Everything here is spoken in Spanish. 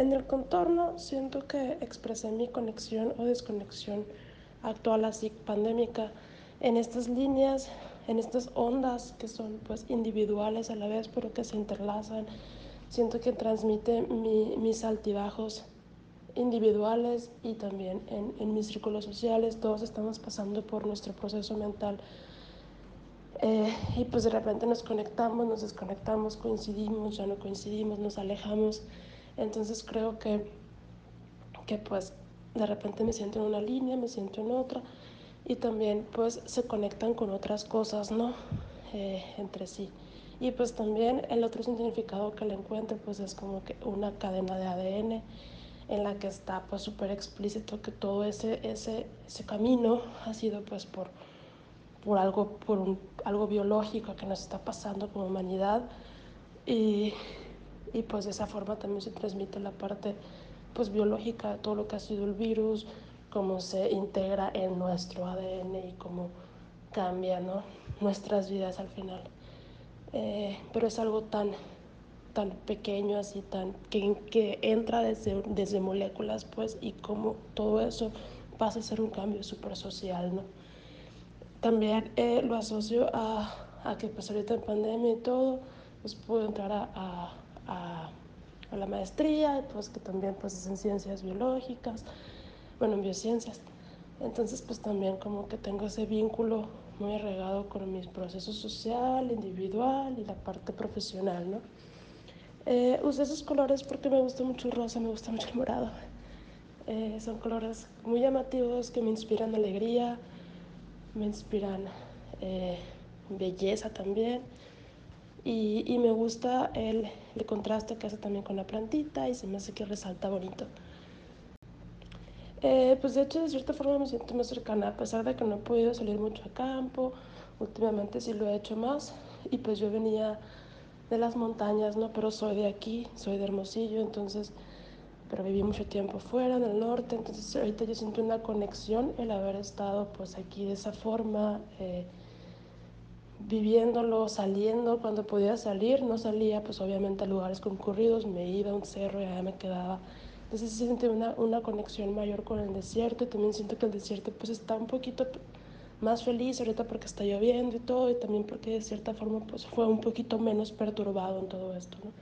En el contorno siento que expresé mi conexión o desconexión actual así pandémica en estas líneas, en estas ondas que son pues individuales a la vez pero que se interlazan. Siento que transmite mi, mis altibajos individuales y también en, en, mis círculos sociales. Todos estamos pasando por nuestro proceso mental eh, y pues de repente nos conectamos, nos desconectamos, coincidimos, ya no coincidimos, nos alejamos. Entonces creo que, que pues de repente me siento en una línea, me siento en otra y también pues se conectan con otras cosas, ¿no? Eh, entre sí. Y pues también el otro significado que le encuentro pues es como que una cadena de ADN en la que está pues súper explícito que todo ese, ese, ese camino ha sido pues por, por, algo, por un, algo biológico que nos está pasando como humanidad y, y pues de esa forma también se transmite la parte pues biológica todo lo que ha sido el virus, cómo se integra en nuestro ADN y cómo cambia ¿no? nuestras vidas al final. Eh, pero es algo tan tan pequeño, así tan que, que entra desde, desde moléculas, pues, y como todo eso pasa a ser un cambio súper social, ¿no? También eh, lo asocio a, a, que pues ahorita en pandemia y todo, pues pude entrar a, a, a, la maestría, pues que también pues es en ciencias biológicas, bueno, en biociencias. Entonces pues también como que tengo ese vínculo muy arraigado con mi proceso social, individual y la parte profesional, ¿no? Eh, usé esos colores porque me gusta mucho el rosa, me gusta mucho el morado. Eh, son colores muy llamativos que me inspiran alegría, me inspiran eh, belleza también. Y, y me gusta el, el, contraste que hace también con la plantita y se me hace que resalta bonito. Eh, pues de hecho de cierta forma me siento más cercana, a pesar de que no he podido salir mucho a campo, últimamente sí lo he hecho más y pues yo venía de las montañas, ¿no? Pero soy de aquí, soy de Hermosillo, entonces, pero viví mucho tiempo fuera, en el norte, entonces ahorita yo siento una conexión el haber estado pues aquí de esa forma, eh, viviéndolo, saliendo, cuando podía salir, no salía pues obviamente a lugares concurridos, me iba a un cerro y allá me quedaba. Entonces sí sentí una, una conexión mayor con el desierto y también siento que el desierto pues está un poquito más feliz ahorita porque está lloviendo y todo y también porque de cierta forma pues fue un poquito menos perturbado en todo esto, ¿no?